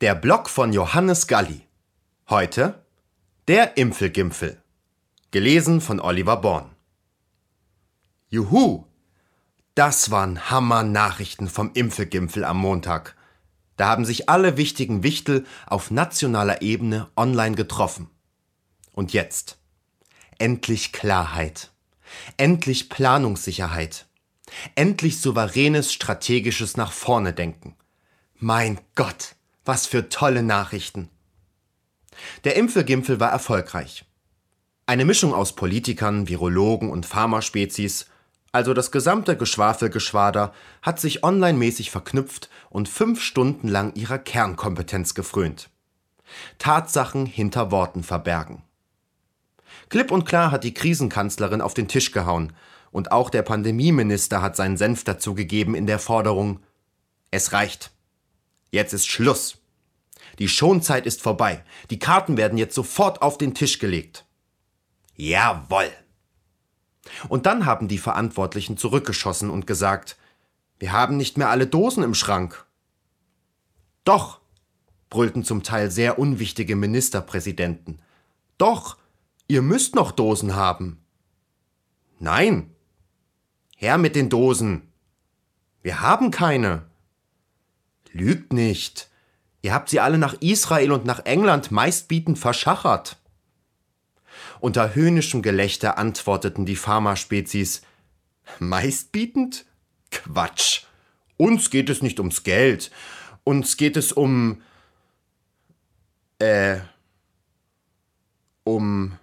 Der Blog von Johannes Galli. Heute der Impfelgimpfel. Gelesen von Oliver Born. Juhu! Das waren Hammer-Nachrichten vom Impfelgimpfel am Montag. Da haben sich alle wichtigen Wichtel auf nationaler Ebene online getroffen. Und jetzt? Endlich Klarheit. Endlich Planungssicherheit. Endlich souveränes strategisches nach vorne denken. Mein Gott, was für tolle Nachrichten. Der Impfelgimpfel war erfolgreich. Eine Mischung aus Politikern, Virologen und Pharmaspezies, also das gesamte Geschwafelgeschwader, hat sich online-mäßig verknüpft und fünf Stunden lang ihrer Kernkompetenz gefrönt. Tatsachen hinter Worten verbergen. Klipp und klar hat die Krisenkanzlerin auf den Tisch gehauen und auch der Pandemieminister hat seinen Senf dazu gegeben in der Forderung, es reicht. Jetzt ist Schluss. Die Schonzeit ist vorbei. Die Karten werden jetzt sofort auf den Tisch gelegt. Jawoll. Und dann haben die Verantwortlichen zurückgeschossen und gesagt, wir haben nicht mehr alle Dosen im Schrank. Doch, brüllten zum Teil sehr unwichtige Ministerpräsidenten. Doch, ihr müsst noch Dosen haben. Nein, Her mit den Dosen. Wir haben keine. Lügt nicht. Ihr habt sie alle nach Israel und nach England meistbietend verschachert. Unter höhnischem Gelächter antworteten die Pharmaspezies Meistbietend? Quatsch. Uns geht es nicht ums Geld. Uns geht es um. Äh. Um.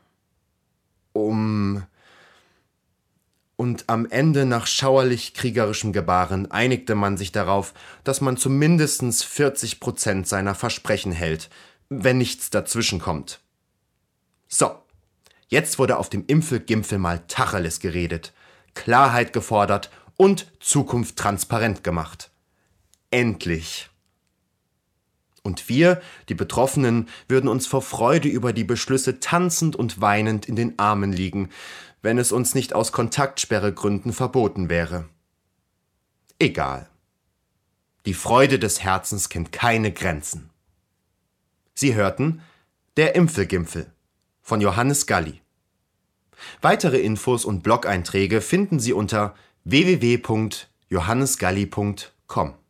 Um und am Ende nach schauerlich kriegerischem Gebaren einigte man sich darauf, dass man zumindest 40 Prozent seiner Versprechen hält, wenn nichts dazwischenkommt. So, jetzt wurde auf dem Impfelgimpfel mal Tacheles geredet, Klarheit gefordert und Zukunft transparent gemacht. Endlich! Und wir, die Betroffenen, würden uns vor Freude über die Beschlüsse tanzend und weinend in den Armen liegen, wenn es uns nicht aus Kontaktsperregründen verboten wäre. Egal. Die Freude des Herzens kennt keine Grenzen. Sie hörten Der Impfelgimpfel von Johannes Galli. Weitere Infos und Blog-Einträge finden Sie unter www.johannesgalli.com.